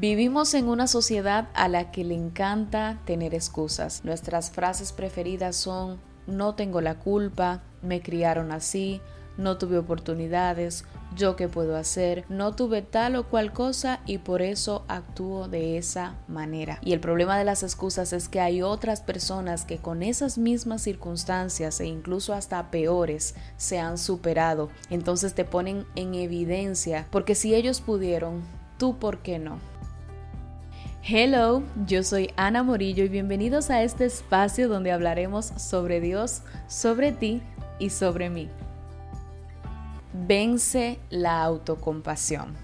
Vivimos en una sociedad a la que le encanta tener excusas. Nuestras frases preferidas son no tengo la culpa, me criaron así, no tuve oportunidades, yo qué puedo hacer, no tuve tal o cual cosa y por eso actúo de esa manera. Y el problema de las excusas es que hay otras personas que con esas mismas circunstancias e incluso hasta peores se han superado. Entonces te ponen en evidencia porque si ellos pudieron, tú por qué no. Hello, yo soy Ana Morillo y bienvenidos a este espacio donde hablaremos sobre Dios, sobre ti y sobre mí. Vence la autocompasión.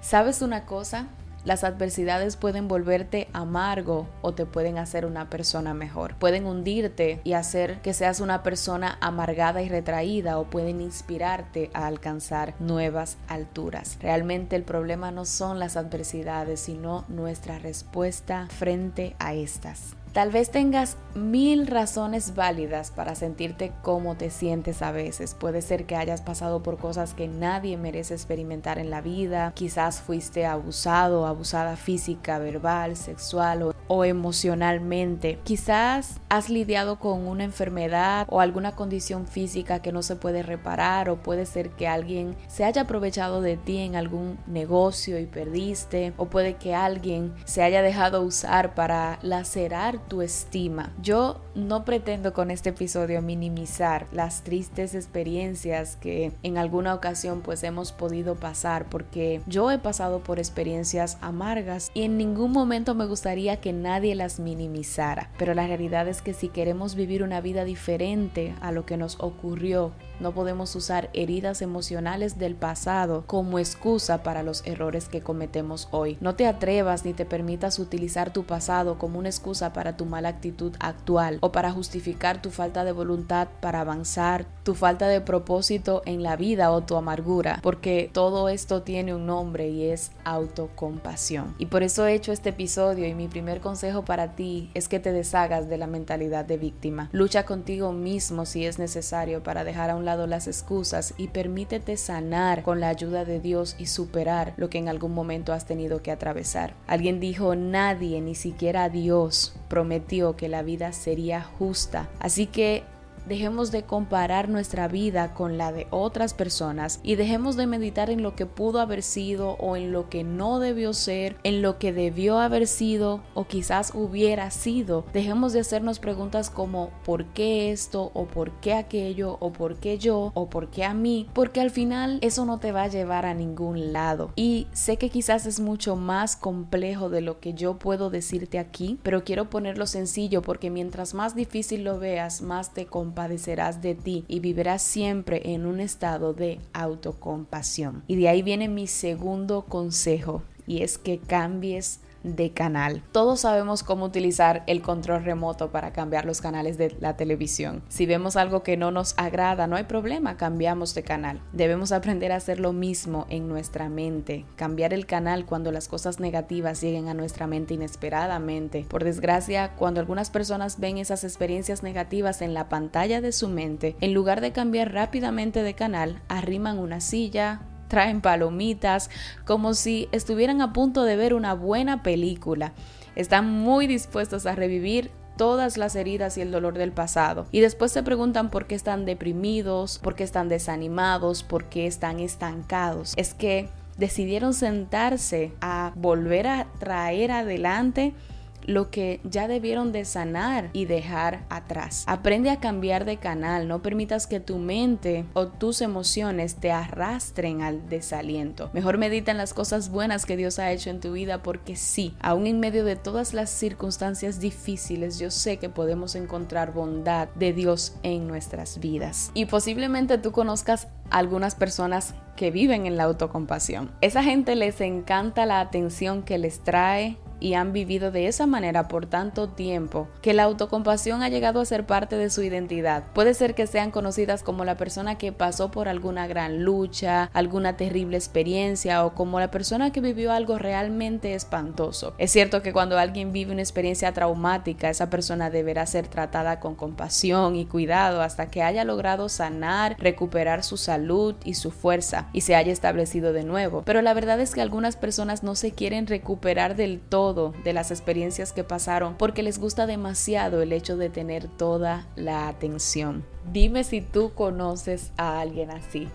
¿Sabes una cosa? Las adversidades pueden volverte amargo o te pueden hacer una persona mejor. Pueden hundirte y hacer que seas una persona amargada y retraída o pueden inspirarte a alcanzar nuevas alturas. Realmente el problema no son las adversidades, sino nuestra respuesta frente a estas. Tal vez tengas mil razones válidas para sentirte como te sientes a veces. Puede ser que hayas pasado por cosas que nadie merece experimentar en la vida. Quizás fuiste abusado, abusada física, verbal, sexual o, emocionalmente. Quizás has lidiado con una enfermedad o alguna condición física que no se puede reparar o puede ser que alguien se haya aprovechado de ti en algún negocio y perdiste o puede que alguien se haya dejado usar para lacerar tu estima. Yo no pretendo con este episodio minimizar las tristes experiencias que en alguna ocasión pues hemos podido pasar porque yo he pasado por experiencias amargas y en ningún momento me gustaría que nadie las minimizara. Pero la realidad es que si queremos vivir una vida diferente a lo que nos ocurrió, no podemos usar heridas emocionales del pasado como excusa para los errores que cometemos hoy. No te atrevas ni te permitas utilizar tu pasado como una excusa para tu mala actitud actual o para justificar tu falta de voluntad para avanzar, tu falta de propósito en la vida o tu amargura, porque todo esto tiene un nombre y es autocompasión. Y por eso he hecho este episodio y mi primer consejo para ti es que te deshagas de la mentalidad de víctima. Lucha contigo mismo si es necesario para dejar a un lado las excusas y permítete sanar con la ayuda de Dios y superar lo que en algún momento has tenido que atravesar. Alguien dijo, nadie, ni siquiera Dios, prometió que la vida sería justa. Así que Dejemos de comparar nuestra vida con la de otras personas y dejemos de meditar en lo que pudo haber sido o en lo que no debió ser, en lo que debió haber sido o quizás hubiera sido. Dejemos de hacernos preguntas como ¿por qué esto? o ¿por qué aquello? o ¿por qué yo? o ¿por qué a mí? Porque al final eso no te va a llevar a ningún lado. Y sé que quizás es mucho más complejo de lo que yo puedo decirte aquí, pero quiero ponerlo sencillo porque mientras más difícil lo veas, más te compadecerás de ti y vivirás siempre en un estado de autocompasión. Y de ahí viene mi segundo consejo y es que cambies de canal. Todos sabemos cómo utilizar el control remoto para cambiar los canales de la televisión. Si vemos algo que no nos agrada, no hay problema, cambiamos de canal. Debemos aprender a hacer lo mismo en nuestra mente, cambiar el canal cuando las cosas negativas lleguen a nuestra mente inesperadamente. Por desgracia, cuando algunas personas ven esas experiencias negativas en la pantalla de su mente, en lugar de cambiar rápidamente de canal, arriman una silla, traen palomitas, como si estuvieran a punto de ver una buena película. Están muy dispuestos a revivir todas las heridas y el dolor del pasado. Y después se preguntan por qué están deprimidos, por qué están desanimados, por qué están estancados. Es que decidieron sentarse a volver a traer adelante lo que ya debieron de sanar y dejar atrás. Aprende a cambiar de canal, no permitas que tu mente o tus emociones te arrastren al desaliento. Mejor medita en las cosas buenas que Dios ha hecho en tu vida porque sí, aún en medio de todas las circunstancias difíciles, yo sé que podemos encontrar bondad de Dios en nuestras vidas. Y posiblemente tú conozcas algunas personas que viven en la autocompasión. Esa gente les encanta la atención que les trae y han vivido de esa manera por tanto tiempo que la autocompasión ha llegado a ser parte de su identidad. Puede ser que sean conocidas como la persona que pasó por alguna gran lucha, alguna terrible experiencia o como la persona que vivió algo realmente espantoso. Es cierto que cuando alguien vive una experiencia traumática, esa persona deberá ser tratada con compasión y cuidado hasta que haya logrado sanar, recuperar su salud y su fuerza y se haya establecido de nuevo. Pero la verdad es que algunas personas no se quieren recuperar del todo de las experiencias que pasaron porque les gusta demasiado el hecho de tener toda la atención. Dime si tú conoces a alguien así.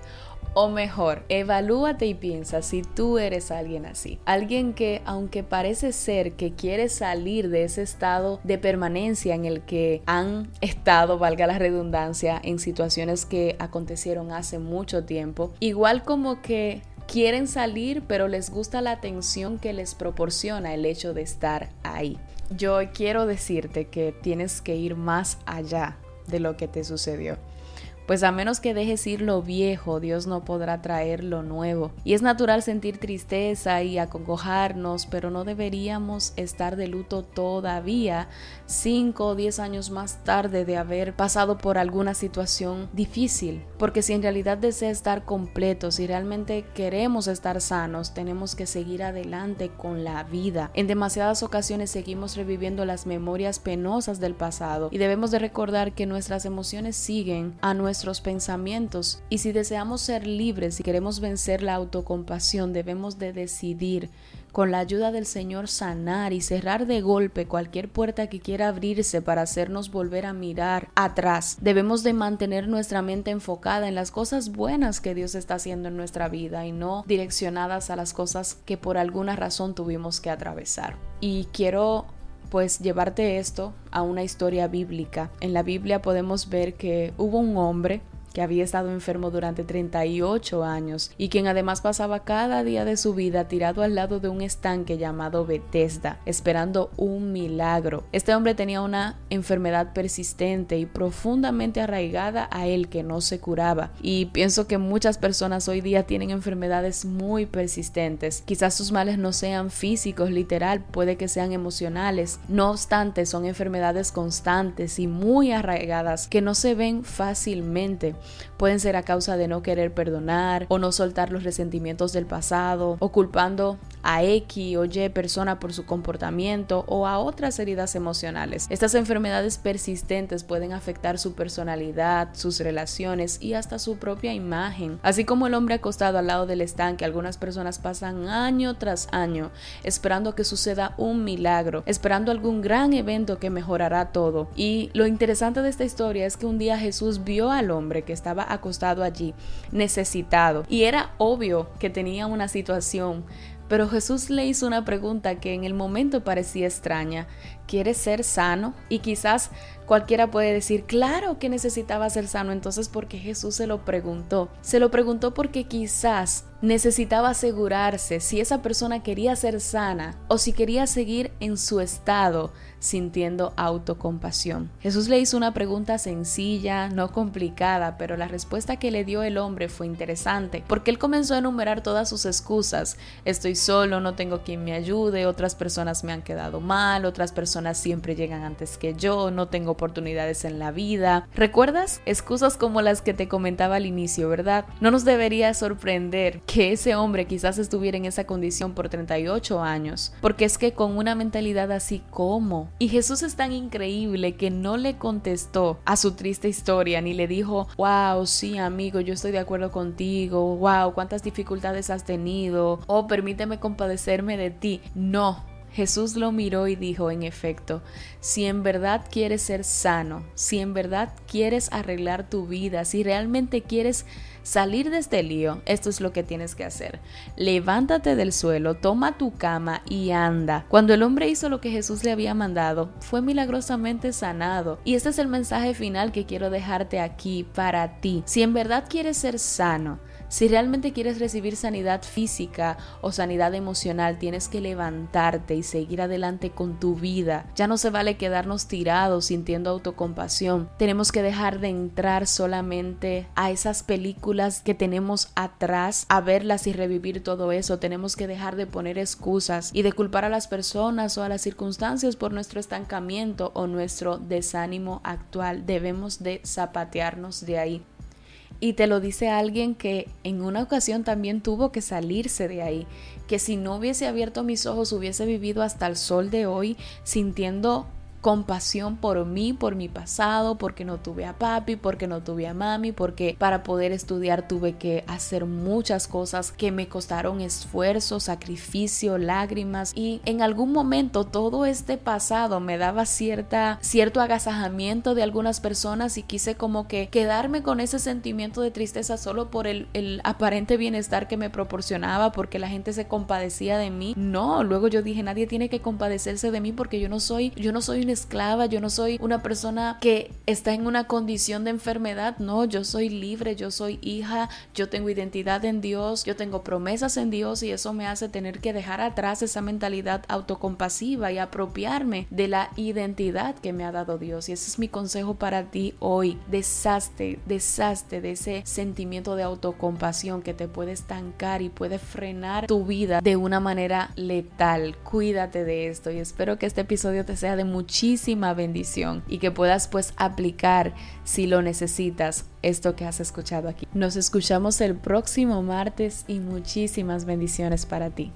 O mejor, evalúate y piensa si tú eres alguien así. Alguien que, aunque parece ser que quiere salir de ese estado de permanencia en el que han estado, valga la redundancia, en situaciones que acontecieron hace mucho tiempo, igual como que quieren salir, pero les gusta la atención que les proporciona el hecho de estar ahí. Yo quiero decirte que tienes que ir más allá de lo que te sucedió pues a menos que dejes ir lo viejo, Dios no podrá traer lo nuevo. Y es natural sentir tristeza y acongojarnos, pero no deberíamos estar de luto todavía, cinco o diez años más tarde de haber pasado por alguna situación difícil. Porque si en realidad desea estar completo, si realmente queremos estar sanos, tenemos que seguir adelante con la vida. En demasiadas ocasiones seguimos reviviendo las memorias penosas del pasado y debemos de recordar que nuestras emociones siguen a nuestro nuestros pensamientos y si deseamos ser libres y queremos vencer la autocompasión debemos de decidir con la ayuda del Señor sanar y cerrar de golpe cualquier puerta que quiera abrirse para hacernos volver a mirar atrás. Debemos de mantener nuestra mente enfocada en las cosas buenas que Dios está haciendo en nuestra vida y no direccionadas a las cosas que por alguna razón tuvimos que atravesar. Y quiero pues llevarte esto a una historia bíblica. En la Biblia podemos ver que hubo un hombre que había estado enfermo durante 38 años y quien además pasaba cada día de su vida tirado al lado de un estanque llamado Bethesda, esperando un milagro. Este hombre tenía una enfermedad persistente y profundamente arraigada a él que no se curaba. Y pienso que muchas personas hoy día tienen enfermedades muy persistentes. Quizás sus males no sean físicos, literal, puede que sean emocionales. No obstante, son enfermedades constantes y muy arraigadas que no se ven fácilmente. Pueden ser a causa de no querer perdonar o no soltar los resentimientos del pasado o culpando a X o Y persona por su comportamiento o a otras heridas emocionales. Estas enfermedades persistentes pueden afectar su personalidad, sus relaciones y hasta su propia imagen. Así como el hombre acostado al lado del estanque, algunas personas pasan año tras año esperando que suceda un milagro, esperando algún gran evento que mejorará todo. Y lo interesante de esta historia es que un día Jesús vio al hombre que estaba acostado allí, necesitado, y era obvio que tenía una situación pero Jesús le hizo una pregunta que en el momento parecía extraña. ¿Quieres ser sano? Y quizás cualquiera puede decir, claro que necesitaba ser sano. Entonces, ¿por qué Jesús se lo preguntó? Se lo preguntó porque quizás necesitaba asegurarse si esa persona quería ser sana o si quería seguir en su estado sintiendo autocompasión. Jesús le hizo una pregunta sencilla, no complicada, pero la respuesta que le dio el hombre fue interesante, porque él comenzó a enumerar todas sus excusas. Estoy solo, no tengo quien me ayude, otras personas me han quedado mal, otras personas siempre llegan antes que yo, no tengo oportunidades en la vida. ¿Recuerdas? Excusas como las que te comentaba al inicio, ¿verdad? No nos debería sorprender que ese hombre quizás estuviera en esa condición por 38 años, porque es que con una mentalidad así como. Y Jesús es tan increíble que no le contestó a su triste historia ni le dijo, wow, sí amigo, yo estoy de acuerdo contigo, wow, cuántas dificultades has tenido, oh, permíteme compadecerme de ti. No, Jesús lo miró y dijo, en efecto, si en verdad quieres ser sano, si en verdad quieres arreglar tu vida, si realmente quieres salir de este lío, esto es lo que tienes que hacer. Levántate del suelo, toma tu cama y anda. Cuando el hombre hizo lo que Jesús le había mandado, fue milagrosamente sanado. Y este es el mensaje final que quiero dejarte aquí para ti. Si en verdad quieres ser sano, Si realmente quieres recibir sanidad física o sanidad emocional, tienes que levantarte y seguir adelante con tu vida. Ya no se vale quedarnos tirados sintiendo autocompasión. Tenemos que dejar de entrar solamente a esas películas que tenemos atrás, a verlas y revivir todo eso. Tenemos que dejar de poner excusas y de culpar a las personas o a las circunstancias por nuestro estancamiento o nuestro desánimo actual. Debemos de zapatearnos de ahí. Y te lo dice alguien que en una ocasión también tuvo que salirse de ahí, que si no hubiese abierto mis ojos hubiese vivido hasta el sol de hoy sintiendo compasión por mí, por mi pasado, porque no tuve a papi, porque no tuve a mami, porque para poder estudiar tuve que hacer muchas cosas que me costaron esfuerzo, sacrificio, lágrimas y en algún momento todo este pasado me daba cierta cierto agasajamiento de algunas personas y quise como que quedarme con ese sentimiento de tristeza solo por el, el aparente bienestar que me proporcionaba porque la gente se compadecía de mí. No, luego yo dije, nadie tiene que compadecerse de mí porque yo no soy yo no soy esclava, yo no soy una persona que está en una condición de enfermedad, no, yo soy libre, yo soy hija, yo tengo identidad en Dios, yo tengo promesas en Dios y eso me hace tener que dejar atrás esa mentalidad autocompasiva y apropiarme de la identidad que me ha dado Dios. Y ese es mi consejo para ti hoy. Deshazte, deshazte de ese sentimiento de autocompasión que te puede estancar y puede frenar tu vida de una manera letal. Cuídate de esto y espero que este episodio te sea de muchísimo muchísima bendición y que puedas pues aplicar si lo necesitas esto que has escuchado aquí. Nos escuchamos el próximo martes y muchísimas bendiciones para ti.